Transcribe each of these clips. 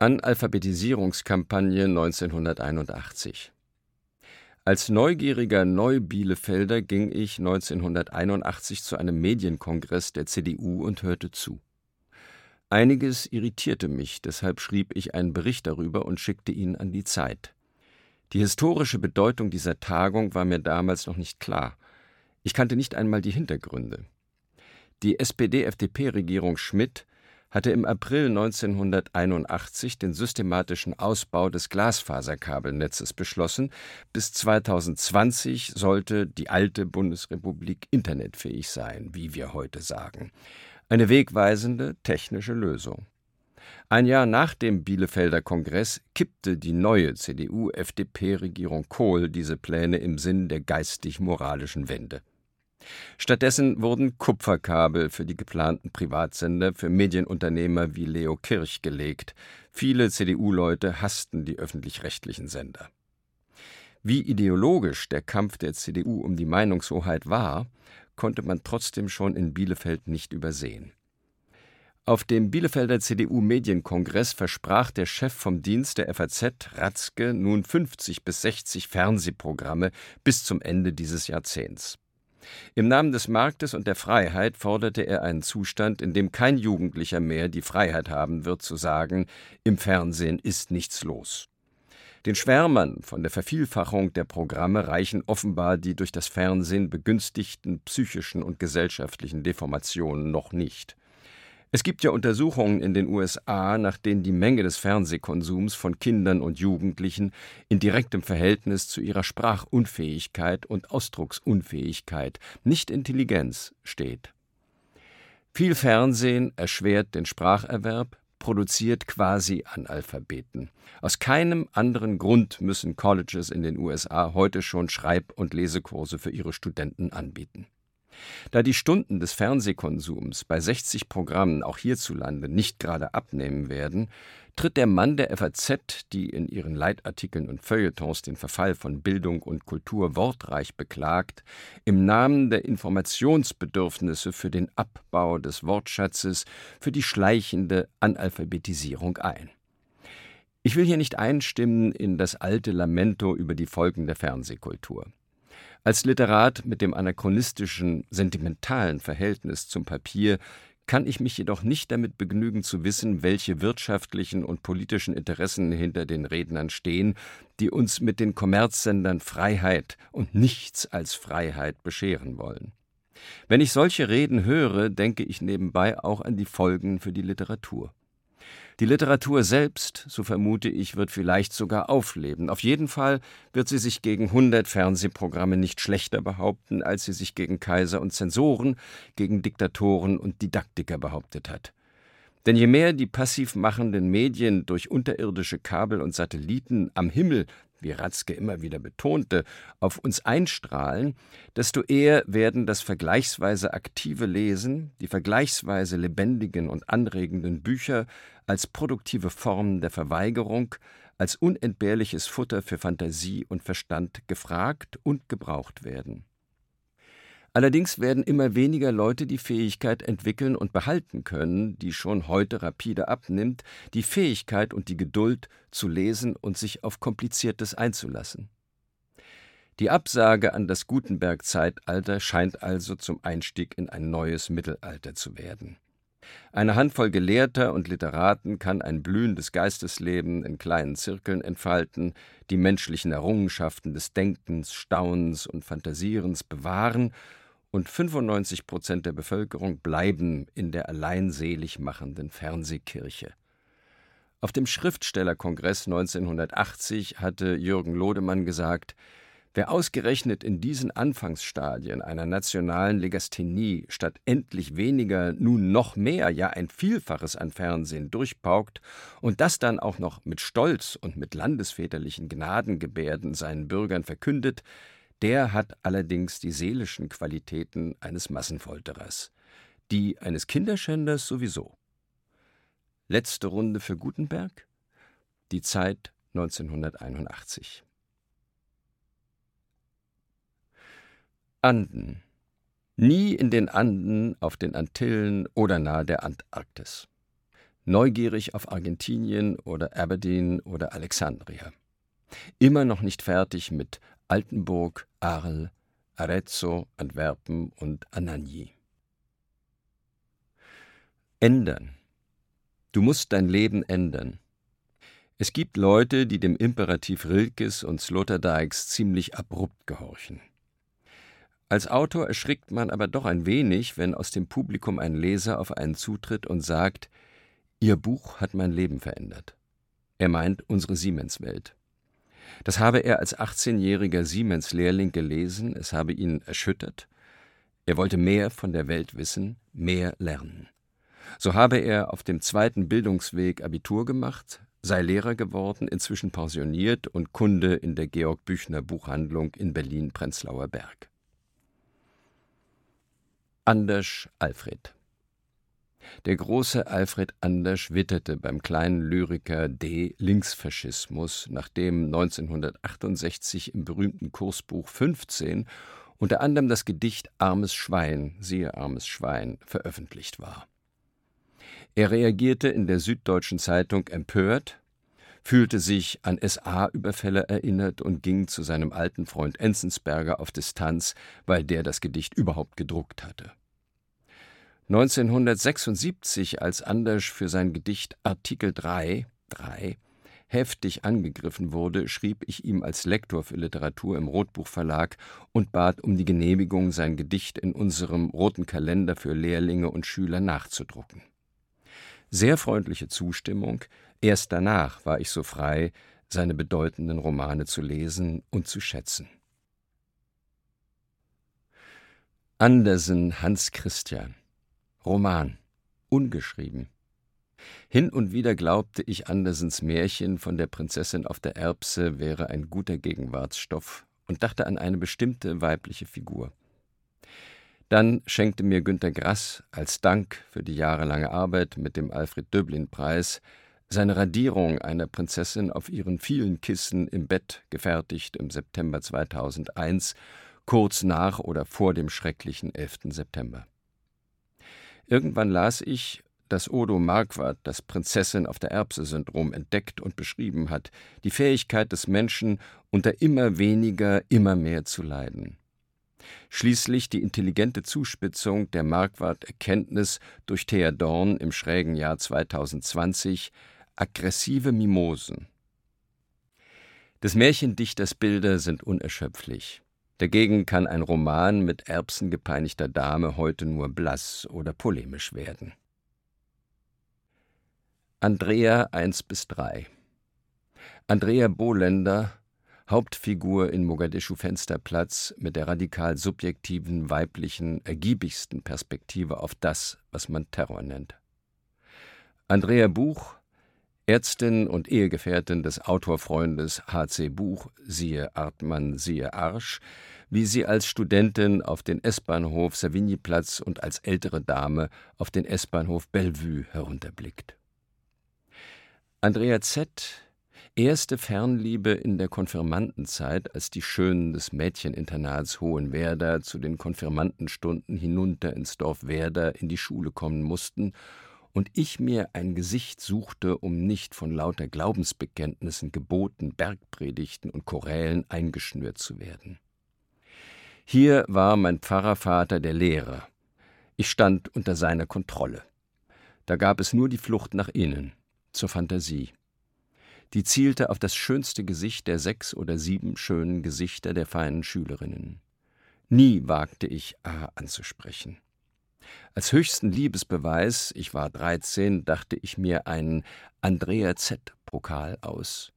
Analphabetisierungskampagne 1981 Als neugieriger Neubielefelder ging ich 1981 zu einem Medienkongress der CDU und hörte zu. Einiges irritierte mich, deshalb schrieb ich einen Bericht darüber und schickte ihn an die Zeit. Die historische Bedeutung dieser Tagung war mir damals noch nicht klar. Ich kannte nicht einmal die Hintergründe. Die SPD-FDP-Regierung Schmidt hatte im April 1981 den systematischen Ausbau des Glasfaserkabelnetzes beschlossen. Bis 2020 sollte die alte Bundesrepublik internetfähig sein, wie wir heute sagen. Eine wegweisende technische Lösung. Ein Jahr nach dem Bielefelder Kongress kippte die neue CDU-FDP-Regierung Kohl diese Pläne im Sinn der geistig-moralischen Wende. Stattdessen wurden Kupferkabel für die geplanten Privatsender für Medienunternehmer wie Leo Kirch gelegt. Viele CDU-Leute hassten die öffentlich-rechtlichen Sender. Wie ideologisch der Kampf der CDU um die Meinungshoheit war, konnte man trotzdem schon in Bielefeld nicht übersehen. Auf dem Bielefelder CDU-Medienkongress versprach der Chef vom Dienst der FAZ, Ratzke, nun 50 bis 60 Fernsehprogramme bis zum Ende dieses Jahrzehnts. Im Namen des Marktes und der Freiheit forderte er einen Zustand, in dem kein Jugendlicher mehr die Freiheit haben wird zu sagen, im Fernsehen ist nichts los. Den Schwärmern von der Vervielfachung der Programme reichen offenbar die durch das Fernsehen begünstigten psychischen und gesellschaftlichen Deformationen noch nicht. Es gibt ja Untersuchungen in den USA, nach denen die Menge des Fernsehkonsums von Kindern und Jugendlichen in direktem Verhältnis zu ihrer Sprachunfähigkeit und Ausdrucksunfähigkeit, nicht Intelligenz, steht. Viel Fernsehen erschwert den Spracherwerb, produziert quasi Analphabeten. Aus keinem anderen Grund müssen Colleges in den USA heute schon Schreib- und Lesekurse für ihre Studenten anbieten. Da die Stunden des Fernsehkonsums bei 60 Programmen auch hierzulande nicht gerade abnehmen werden, tritt der Mann der FAZ, die in ihren Leitartikeln und Feuilletons den Verfall von Bildung und Kultur wortreich beklagt, im Namen der Informationsbedürfnisse für den Abbau des Wortschatzes, für die schleichende Analphabetisierung ein. Ich will hier nicht einstimmen in das alte Lamento über die Folgen der Fernsehkultur. Als Literat mit dem anachronistischen, sentimentalen Verhältnis zum Papier kann ich mich jedoch nicht damit begnügen zu wissen, welche wirtschaftlichen und politischen Interessen hinter den Rednern stehen, die uns mit den Kommerzsendern Freiheit und nichts als Freiheit bescheren wollen. Wenn ich solche Reden höre, denke ich nebenbei auch an die Folgen für die Literatur. Die Literatur selbst, so vermute ich, wird vielleicht sogar aufleben. Auf jeden Fall wird sie sich gegen 100 Fernsehprogramme nicht schlechter behaupten, als sie sich gegen Kaiser und Zensoren, gegen Diktatoren und Didaktiker behauptet hat. Denn je mehr die passiv machenden Medien durch unterirdische Kabel und Satelliten am Himmel wie Ratzke immer wieder betonte, auf uns einstrahlen, desto eher werden das vergleichsweise aktive Lesen, die vergleichsweise lebendigen und anregenden Bücher als produktive Form der Verweigerung, als unentbehrliches Futter für Fantasie und Verstand gefragt und gebraucht werden. Allerdings werden immer weniger Leute die Fähigkeit entwickeln und behalten können, die schon heute rapide abnimmt, die Fähigkeit und die Geduld zu lesen und sich auf Kompliziertes einzulassen. Die Absage an das Gutenberg-Zeitalter scheint also zum Einstieg in ein neues Mittelalter zu werden. Eine Handvoll Gelehrter und Literaten kann ein blühendes Geistesleben in kleinen Zirkeln entfalten, die menschlichen Errungenschaften des Denkens, Staunens und Fantasierens bewahren und 95 Prozent der Bevölkerung bleiben in der alleinselig machenden Fernsehkirche. Auf dem Schriftstellerkongress 1980 hatte Jürgen Lodemann gesagt, wer ausgerechnet in diesen Anfangsstadien einer nationalen Legasthenie statt endlich weniger nun noch mehr, ja ein Vielfaches an Fernsehen durchpaukt und das dann auch noch mit Stolz und mit landesväterlichen Gnadengebärden seinen Bürgern verkündet, der hat allerdings die seelischen Qualitäten eines Massenfolterers, die eines Kinderschänders sowieso. Letzte Runde für Gutenberg? Die Zeit 1981. Anden. Nie in den Anden, auf den Antillen oder nahe der Antarktis. neugierig auf Argentinien oder Aberdeen oder Alexandria. Immer noch nicht fertig mit Altenburg, Arles, Arezzo, Antwerpen und Anagni. Ändern. Du musst dein Leben ändern. Es gibt Leute, die dem Imperativ Rilkes und Sloterdijks ziemlich abrupt gehorchen. Als Autor erschrickt man aber doch ein wenig, wenn aus dem Publikum ein Leser auf einen zutritt und sagt, Ihr Buch hat mein Leben verändert. Er meint unsere Siemens-Welt. Das habe er als 18-jähriger Siemens-Lehrling gelesen, es habe ihn erschüttert. Er wollte mehr von der Welt wissen, mehr lernen. So habe er auf dem zweiten Bildungsweg Abitur gemacht, sei Lehrer geworden, inzwischen pensioniert und Kunde in der Georg Büchner Buchhandlung in Berlin-Prenzlauer Berg. Anders Alfred der große Alfred Anders witterte beim kleinen Lyriker D. Linksfaschismus, nachdem 1968 im berühmten Kursbuch 15 unter anderem das Gedicht Armes Schwein, siehe Armes Schwein, veröffentlicht war. Er reagierte in der Süddeutschen Zeitung empört, fühlte sich an SA-Überfälle erinnert und ging zu seinem alten Freund Enzensberger auf Distanz, weil der das Gedicht überhaupt gedruckt hatte. 1976, als Anders für sein Gedicht Artikel 3, 3 heftig angegriffen wurde, schrieb ich ihm als Lektor für Literatur im Rotbuchverlag und bat um die Genehmigung, sein Gedicht in unserem roten Kalender für Lehrlinge und Schüler nachzudrucken. Sehr freundliche Zustimmung, erst danach war ich so frei, seine bedeutenden Romane zu lesen und zu schätzen. Andersen Hans Christian Roman, ungeschrieben. Hin und wieder glaubte ich, Andersens Märchen von der Prinzessin auf der Erbse wäre ein guter Gegenwartsstoff und dachte an eine bestimmte weibliche Figur. Dann schenkte mir Günter Grass als Dank für die jahrelange Arbeit mit dem Alfred Döblin-Preis seine Radierung einer Prinzessin auf ihren vielen Kissen im Bett, gefertigt im September 2001, kurz nach oder vor dem schrecklichen 11. September. Irgendwann las ich, dass Odo Marquardt das Prinzessin auf der Erbse-Syndrom entdeckt und beschrieben hat, die Fähigkeit des Menschen, unter immer weniger immer mehr zu leiden. Schließlich die intelligente Zuspitzung der Marquardt-Erkenntnis durch Thea Dorn im schrägen Jahr 2020 aggressive Mimosen. Des Märchendichters Bilder sind unerschöpflich. Dagegen kann ein Roman mit erbsengepeinigter Dame heute nur blass oder polemisch werden. Andrea 1 bis 3 Andrea Bohlender, Hauptfigur in Mogadischu Fensterplatz mit der radikal subjektiven, weiblichen, ergiebigsten Perspektive auf das, was man Terror nennt. Andrea Buch, Ärztin und Ehegefährtin des Autorfreundes H.C. Buch, siehe Artmann, siehe Arsch, wie sie als Studentin auf den S-Bahnhof Savigniplatz und als ältere Dame auf den S-Bahnhof Bellevue herunterblickt. Andrea Z., erste Fernliebe in der Konfirmandenzeit, als die Schönen des Mädcheninternats Hohenwerder zu den Konfirmandenstunden hinunter ins Dorf Werder in die Schule kommen mussten und ich mir ein Gesicht suchte, um nicht von lauter Glaubensbekenntnissen, Geboten, Bergpredigten und Chorälen eingeschnürt zu werden. Hier war mein Pfarrervater der Lehrer. Ich stand unter seiner Kontrolle. Da gab es nur die Flucht nach innen, zur Fantasie. Die zielte auf das schönste Gesicht der sechs oder sieben schönen Gesichter der feinen Schülerinnen. Nie wagte ich A anzusprechen. Als höchsten Liebesbeweis, ich war dreizehn, dachte ich mir einen Andrea Z-Pokal aus.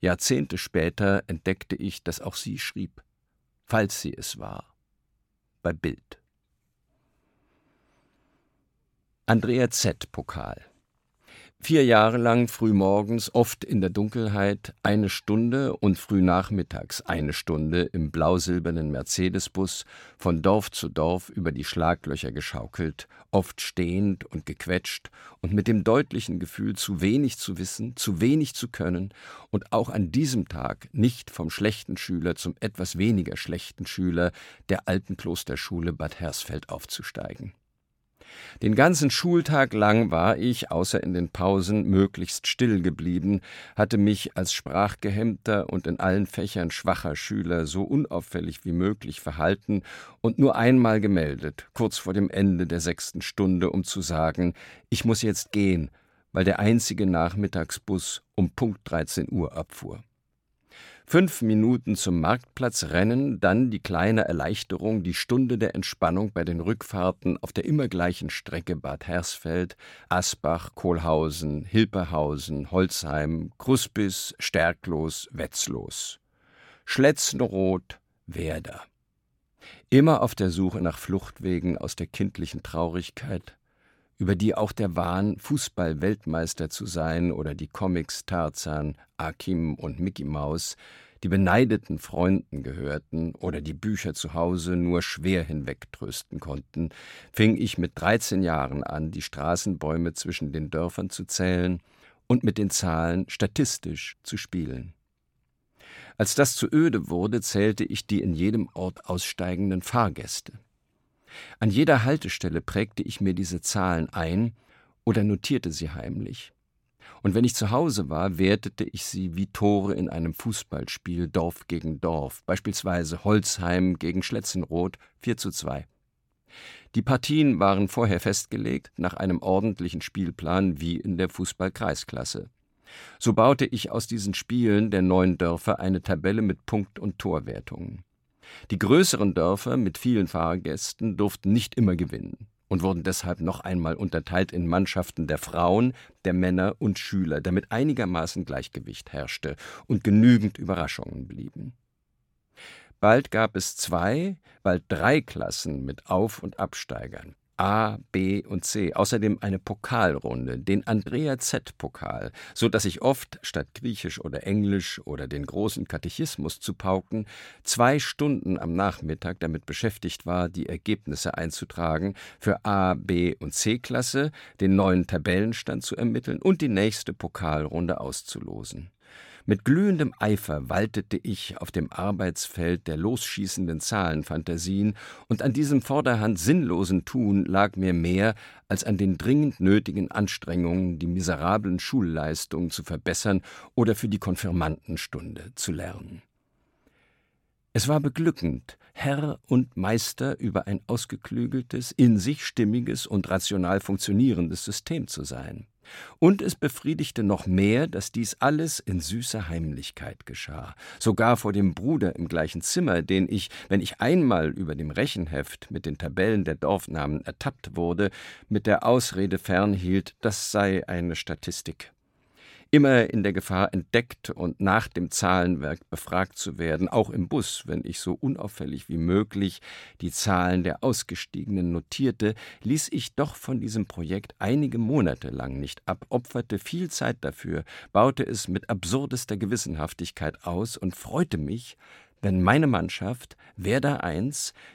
Jahrzehnte später entdeckte ich, dass auch sie schrieb, falls sie es war, bei Bild. Andrea Z-Pokal Vier Jahre lang frühmorgens, oft in der Dunkelheit, eine Stunde und frühnachmittags eine Stunde im blau-silbernen Mercedesbus von Dorf zu Dorf über die Schlaglöcher geschaukelt, oft stehend und gequetscht und mit dem deutlichen Gefühl, zu wenig zu wissen, zu wenig zu können und auch an diesem Tag nicht vom schlechten Schüler zum etwas weniger schlechten Schüler der alten Klosterschule Bad Hersfeld aufzusteigen. Den ganzen Schultag lang war ich, außer in den Pausen, möglichst still geblieben, hatte mich als sprachgehemmter und in allen Fächern schwacher Schüler so unauffällig wie möglich verhalten und nur einmal gemeldet, kurz vor dem Ende der sechsten Stunde, um zu sagen, ich muss jetzt gehen, weil der einzige Nachmittagsbus um Punkt 13 Uhr abfuhr. Fünf Minuten zum Marktplatz rennen, dann die kleine Erleichterung, die Stunde der Entspannung bei den Rückfahrten auf der immer gleichen Strecke Bad Hersfeld, Asbach, Kohlhausen, Hilperhausen, Holzheim, Kruspis, Stärklos, Wetzlos. Schletzenroth, Werder. Immer auf der Suche nach Fluchtwegen aus der kindlichen Traurigkeit, über die auch der Wahn, Fußball-Weltmeister zu sein oder die Comics Tarzan, Akim und Mickey Maus, die beneideten Freunden gehörten oder die Bücher zu Hause nur schwer hinwegtrösten konnten, fing ich mit 13 Jahren an, die Straßenbäume zwischen den Dörfern zu zählen und mit den Zahlen statistisch zu spielen. Als das zu öde wurde, zählte ich die in jedem Ort aussteigenden Fahrgäste. An jeder Haltestelle prägte ich mir diese Zahlen ein oder notierte sie heimlich. Und wenn ich zu Hause war, wertete ich sie wie Tore in einem Fußballspiel Dorf gegen Dorf, beispielsweise Holzheim gegen Schletzenroth 4 zu 2. Die Partien waren vorher festgelegt nach einem ordentlichen Spielplan wie in der Fußballkreisklasse. So baute ich aus diesen Spielen der neuen Dörfer eine Tabelle mit Punkt- und Torwertungen. Die größeren Dörfer mit vielen Fahrgästen durften nicht immer gewinnen und wurden deshalb noch einmal unterteilt in Mannschaften der Frauen, der Männer und Schüler, damit einigermaßen Gleichgewicht herrschte und genügend Überraschungen blieben. Bald gab es zwei, bald drei Klassen mit Auf- und Absteigern. A, B und C, außerdem eine Pokalrunde, den Andrea Z-Pokal, so dass ich oft, statt Griechisch oder Englisch oder den großen Katechismus zu pauken, zwei Stunden am Nachmittag damit beschäftigt war, die Ergebnisse einzutragen, für A, B und C-Klasse den neuen Tabellenstand zu ermitteln und die nächste Pokalrunde auszulosen. Mit glühendem Eifer waltete ich auf dem Arbeitsfeld der losschießenden Zahlenfantasien, und an diesem vorderhand sinnlosen Tun lag mir mehr als an den dringend nötigen Anstrengungen, die miserablen Schulleistungen zu verbessern oder für die Konfirmandenstunde zu lernen. Es war beglückend, Herr und Meister über ein ausgeklügeltes, in sich stimmiges und rational funktionierendes System zu sein. Und es befriedigte noch mehr, dass dies alles in süßer Heimlichkeit geschah, sogar vor dem Bruder im gleichen Zimmer, den ich, wenn ich einmal über dem Rechenheft mit den Tabellen der Dorfnamen ertappt wurde, mit der Ausrede fernhielt, das sei eine Statistik immer in der Gefahr, entdeckt und nach dem Zahlenwerk befragt zu werden, auch im Bus, wenn ich so unauffällig wie möglich die Zahlen der Ausgestiegenen notierte, ließ ich doch von diesem Projekt einige Monate lang nicht ab, opferte viel Zeit dafür, baute es mit absurdester Gewissenhaftigkeit aus und freute mich, wenn meine Mannschaft, Werder I,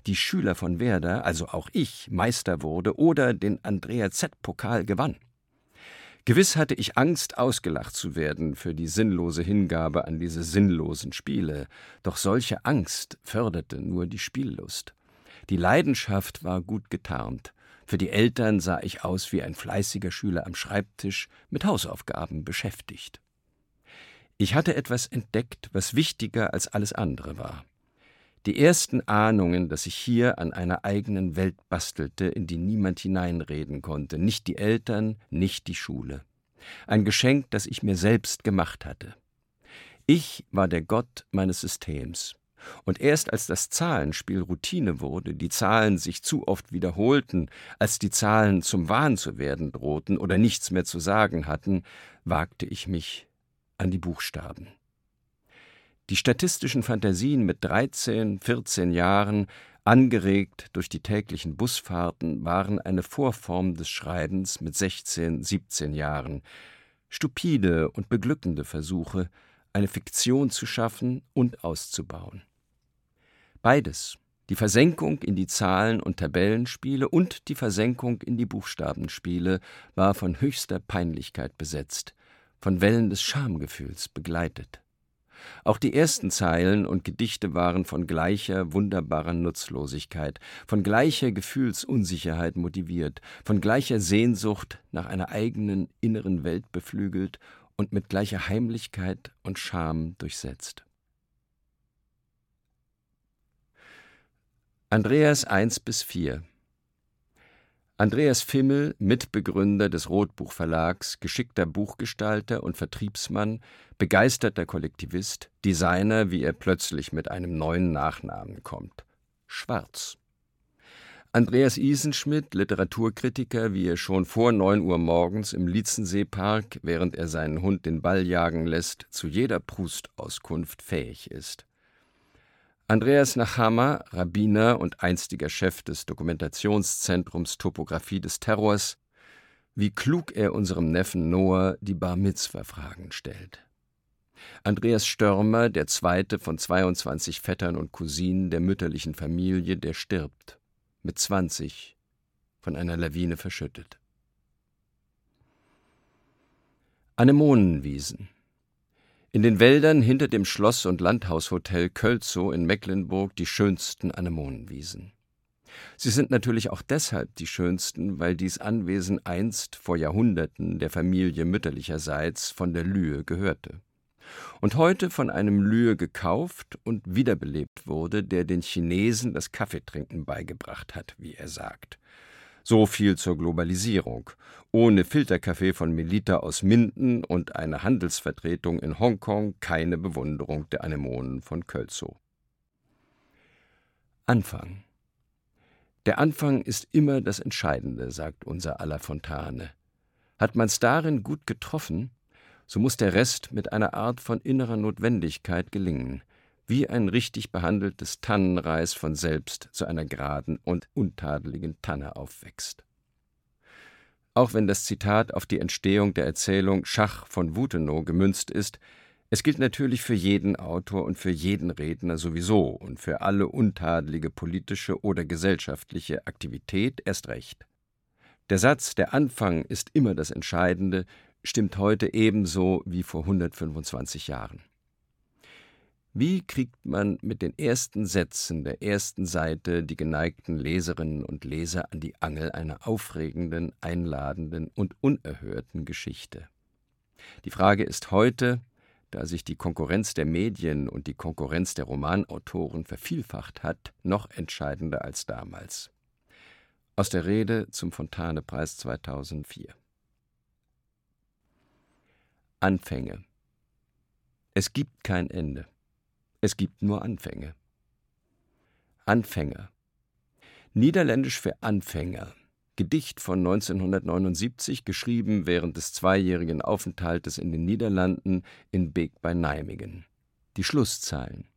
die Schüler von Werder, also auch ich, Meister wurde oder den Andrea Z-Pokal gewann. Gewiss hatte ich Angst, ausgelacht zu werden für die sinnlose Hingabe an diese sinnlosen Spiele, doch solche Angst förderte nur die Spiellust. Die Leidenschaft war gut getarnt. Für die Eltern sah ich aus wie ein fleißiger Schüler am Schreibtisch mit Hausaufgaben beschäftigt. Ich hatte etwas entdeckt, was wichtiger als alles andere war. Die ersten Ahnungen, dass ich hier an einer eigenen Welt bastelte, in die niemand hineinreden konnte, nicht die Eltern, nicht die Schule. Ein Geschenk, das ich mir selbst gemacht hatte. Ich war der Gott meines Systems. Und erst als das Zahlenspiel Routine wurde, die Zahlen sich zu oft wiederholten, als die Zahlen zum Wahn zu werden drohten oder nichts mehr zu sagen hatten, wagte ich mich an die Buchstaben. Die statistischen Fantasien mit 13, 14 Jahren, angeregt durch die täglichen Busfahrten, waren eine Vorform des Schreibens mit 16, 17 Jahren. Stupide und beglückende Versuche, eine Fiktion zu schaffen und auszubauen. Beides, die Versenkung in die Zahlen- und Tabellenspiele und die Versenkung in die Buchstabenspiele, war von höchster Peinlichkeit besetzt, von Wellen des Schamgefühls begleitet. Auch die ersten Zeilen und Gedichte waren von gleicher wunderbarer Nutzlosigkeit, von gleicher Gefühlsunsicherheit motiviert, von gleicher Sehnsucht nach einer eigenen inneren Welt beflügelt und mit gleicher Heimlichkeit und Scham durchsetzt. Andreas 1 bis 4 Andreas Fimmel, Mitbegründer des Rotbuch Verlags, geschickter Buchgestalter und Vertriebsmann, begeisterter Kollektivist, Designer, wie er plötzlich mit einem neuen Nachnamen kommt. Schwarz. Andreas Isenschmidt, Literaturkritiker, wie er schon vor neun Uhr morgens im Lietzenseepark, während er seinen Hund den Ball jagen lässt, zu jeder Prustauskunft fähig ist. Andreas Nachama, Rabbiner und einstiger Chef des Dokumentationszentrums Topographie des Terrors, wie klug er unserem Neffen Noah die Bar Mitzwa-Fragen stellt. Andreas Störmer, der zweite von 22 Vettern und Cousinen der mütterlichen Familie, der stirbt, mit 20, von einer Lawine verschüttet. Anemonenwiesen in den Wäldern hinter dem Schloss- und Landhaushotel Kölzow in Mecklenburg die schönsten Anemonenwiesen. Sie sind natürlich auch deshalb die schönsten, weil dies Anwesen einst vor Jahrhunderten der Familie mütterlicherseits von der Lühe gehörte und heute von einem Lühe gekauft und wiederbelebt wurde, der den Chinesen das Kaffeetrinken beigebracht hat, wie er sagt. So viel zur Globalisierung. Ohne Filterkaffee von Melita aus Minden und eine Handelsvertretung in Hongkong keine Bewunderung der Anemonen von Kölzow. Anfang. Der Anfang ist immer das Entscheidende, sagt unser aller Fontane. Hat man's darin gut getroffen, so muss der Rest mit einer Art von innerer Notwendigkeit gelingen, wie ein richtig behandeltes Tannenreis von selbst zu einer geraden und untadeligen Tanne aufwächst. Auch wenn das Zitat auf die Entstehung der Erzählung Schach von Wutenow gemünzt ist, es gilt natürlich für jeden Autor und für jeden Redner sowieso und für alle untadelige politische oder gesellschaftliche Aktivität erst recht. Der Satz Der Anfang ist immer das Entscheidende stimmt heute ebenso wie vor 125 Jahren. Wie kriegt man mit den ersten Sätzen der ersten Seite die geneigten Leserinnen und Leser an die Angel einer aufregenden, einladenden und unerhörten Geschichte? Die Frage ist heute, da sich die Konkurrenz der Medien und die Konkurrenz der Romanautoren vervielfacht hat, noch entscheidender als damals. Aus der Rede zum Fontane-Preis 2004. Anfänge. Es gibt kein Ende. Es gibt nur Anfänge. Anfänger. Niederländisch für Anfänger. Gedicht von 1979, geschrieben während des zweijährigen Aufenthaltes in den Niederlanden in Beek bei Nijmegen. Die Schlusszeilen.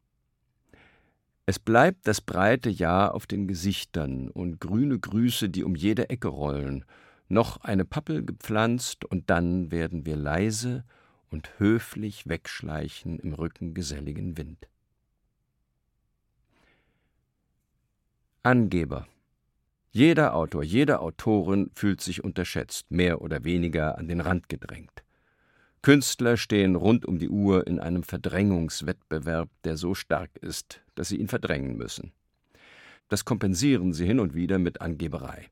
Es bleibt das breite Jahr auf den Gesichtern und grüne Grüße, die um jede Ecke rollen, noch eine Pappel gepflanzt, und dann werden wir leise und höflich wegschleichen im Rücken geselligen Wind. Angeber. Jeder Autor, jede Autorin fühlt sich unterschätzt, mehr oder weniger an den Rand gedrängt. Künstler stehen rund um die Uhr in einem Verdrängungswettbewerb, der so stark ist, dass sie ihn verdrängen müssen. Das kompensieren sie hin und wieder mit Angeberei.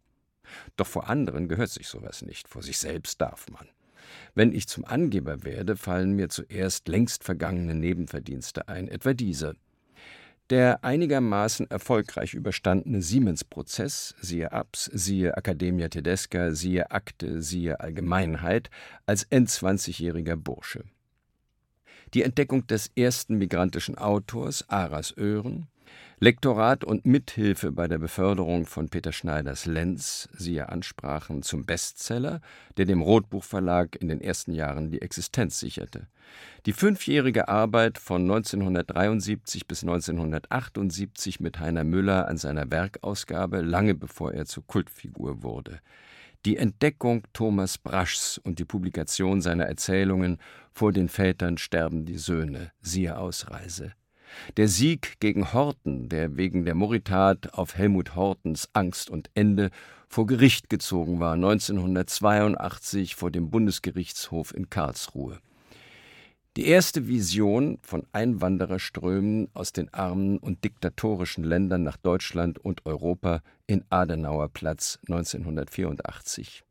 Doch vor anderen gehört sich sowas nicht, vor sich selbst darf man. Wenn ich zum Angeber werde, fallen mir zuerst längst vergangene Nebenverdienste ein, etwa diese. Der einigermaßen erfolgreich überstandene Siemens-Prozess, siehe Abs, siehe Academia Tedesca, siehe Akte, siehe Allgemeinheit, als Endzwanzigjähriger Bursche. Die Entdeckung des ersten migrantischen Autors, Aras Öhren, Lektorat und Mithilfe bei der Beförderung von Peter Schneiders Lenz, siehe Ansprachen zum Bestseller, der dem Rotbuchverlag in den ersten Jahren die Existenz sicherte. Die fünfjährige Arbeit von 1973 bis 1978 mit Heiner Müller an seiner Werkausgabe, lange bevor er zur Kultfigur wurde. Die Entdeckung Thomas Braschs und die Publikation seiner Erzählungen Vor den Vätern sterben die Söhne, siehe Ausreise. Der Sieg gegen Horten, der wegen der Moritat auf Helmut Hortens Angst und Ende vor Gericht gezogen war, 1982 vor dem Bundesgerichtshof in Karlsruhe. Die erste Vision von Einwandererströmen aus den armen und diktatorischen Ländern nach Deutschland und Europa in Adenauerplatz 1984.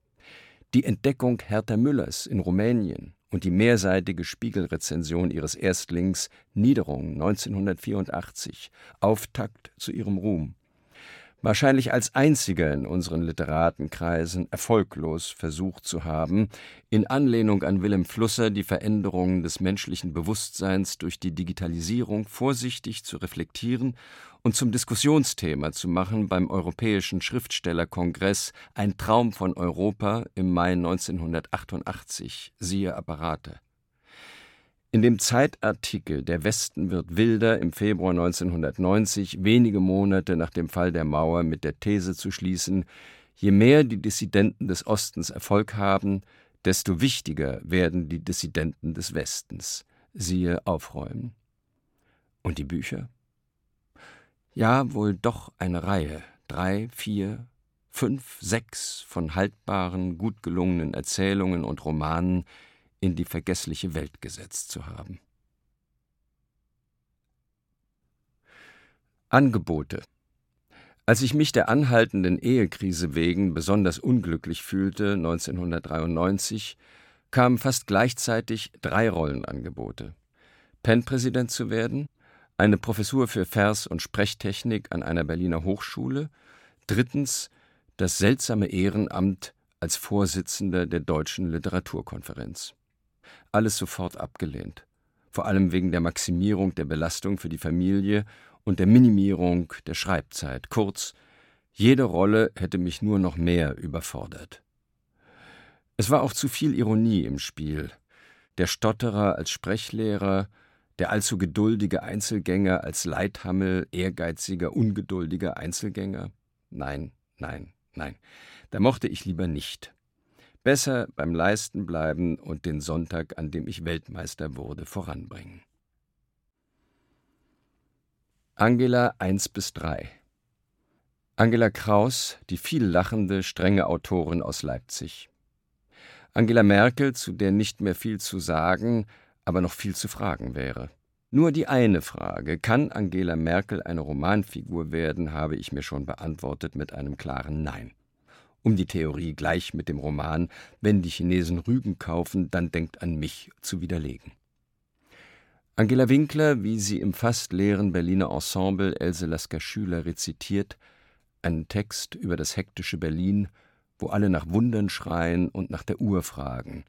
Die Entdeckung Hertha Müllers in Rumänien und die mehrseitige Spiegelrezension ihres Erstlings Niederung 1984, Auftakt zu ihrem Ruhm wahrscheinlich als einziger in unseren Literatenkreisen erfolglos versucht zu haben, in Anlehnung an Wilhelm Flusser die Veränderungen des menschlichen Bewusstseins durch die Digitalisierung vorsichtig zu reflektieren und zum Diskussionsthema zu machen beim Europäischen Schriftstellerkongress Ein Traum von Europa im Mai 1988, siehe Apparate. In dem Zeitartikel Der Westen wird wilder im Februar 1990, wenige Monate nach dem Fall der Mauer, mit der These zu schließen, je mehr die Dissidenten des Ostens Erfolg haben, desto wichtiger werden die Dissidenten des Westens. Siehe Aufräumen. Und die Bücher? Ja, wohl doch eine Reihe, drei, vier, fünf, sechs von haltbaren, gut gelungenen Erzählungen und Romanen, in die vergessliche Welt gesetzt zu haben. Angebote Als ich mich der anhaltenden Ehekrise wegen besonders unglücklich fühlte, 1993, kamen fast gleichzeitig drei Rollenangebote. PEN-Präsident zu werden, eine Professur für Vers- und Sprechtechnik an einer Berliner Hochschule, drittens das seltsame Ehrenamt als Vorsitzender der Deutschen Literaturkonferenz alles sofort abgelehnt, vor allem wegen der Maximierung der Belastung für die Familie und der Minimierung der Schreibzeit. Kurz, jede Rolle hätte mich nur noch mehr überfordert. Es war auch zu viel Ironie im Spiel. Der Stotterer als Sprechlehrer, der allzu geduldige Einzelgänger als Leithammel, ehrgeiziger, ungeduldiger Einzelgänger? Nein, nein, nein. Da mochte ich lieber nicht. Besser beim Leisten bleiben und den Sonntag, an dem ich Weltmeister wurde, voranbringen. Angela 1 bis 3 Angela Kraus, die viel lachende, strenge Autorin aus Leipzig. Angela Merkel, zu der nicht mehr viel zu sagen, aber noch viel zu fragen wäre. Nur die eine Frage, kann Angela Merkel eine Romanfigur werden, habe ich mir schon beantwortet mit einem klaren Nein um die Theorie gleich mit dem Roman Wenn die Chinesen Rügen kaufen, dann denkt an mich zu widerlegen. Angela Winkler, wie sie im fast leeren Berliner Ensemble Else Lasker Schüler rezitiert, einen Text über das hektische Berlin, wo alle nach Wundern schreien und nach der Uhr fragen.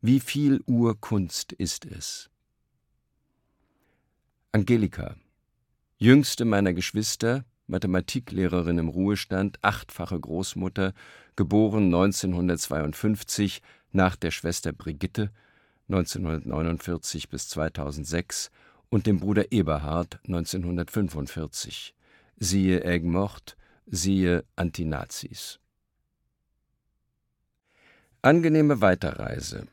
Wie viel Urkunst ist es? Angelika, jüngste meiner Geschwister, Mathematiklehrerin im Ruhestand, achtfache Großmutter, geboren 1952 nach der Schwester Brigitte 1949 bis 2006 und dem Bruder Eberhard 1945. Siehe Egmort, siehe Antinazis. Angenehme Weiterreise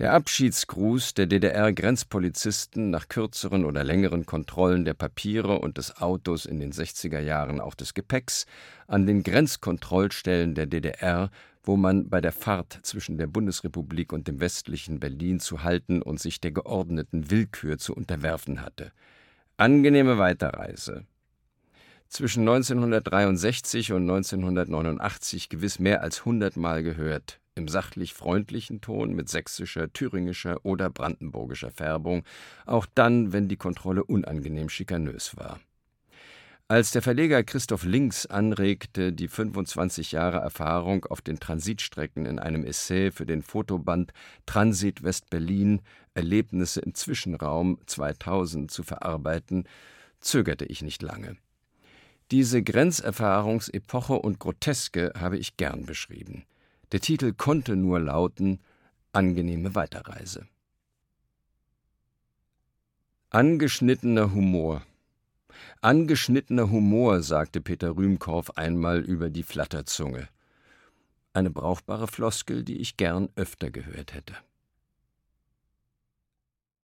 der Abschiedsgruß der DDR-Grenzpolizisten nach kürzeren oder längeren Kontrollen der Papiere und des Autos in den 60er Jahren auch des Gepäcks an den Grenzkontrollstellen der DDR, wo man bei der Fahrt zwischen der Bundesrepublik und dem westlichen Berlin zu halten und sich der geordneten Willkür zu unterwerfen hatte. Angenehme Weiterreise. Zwischen 1963 und 1989 gewiss mehr als hundertmal gehört, im sachlich freundlichen Ton mit sächsischer, thüringischer oder brandenburgischer Färbung, auch dann, wenn die Kontrolle unangenehm schikanös war. Als der Verleger Christoph Links anregte, die 25 Jahre Erfahrung auf den Transitstrecken in einem Essay für den Fotoband Transit West-Berlin Erlebnisse im Zwischenraum 2000 zu verarbeiten, zögerte ich nicht lange. Diese Grenzerfahrungsepoche und Groteske habe ich gern beschrieben. Der Titel konnte nur lauten Angenehme Weiterreise. Angeschnittener Humor. Angeschnittener Humor, sagte Peter Rühmkorff einmal über die Flatterzunge. Eine brauchbare Floskel, die ich gern öfter gehört hätte.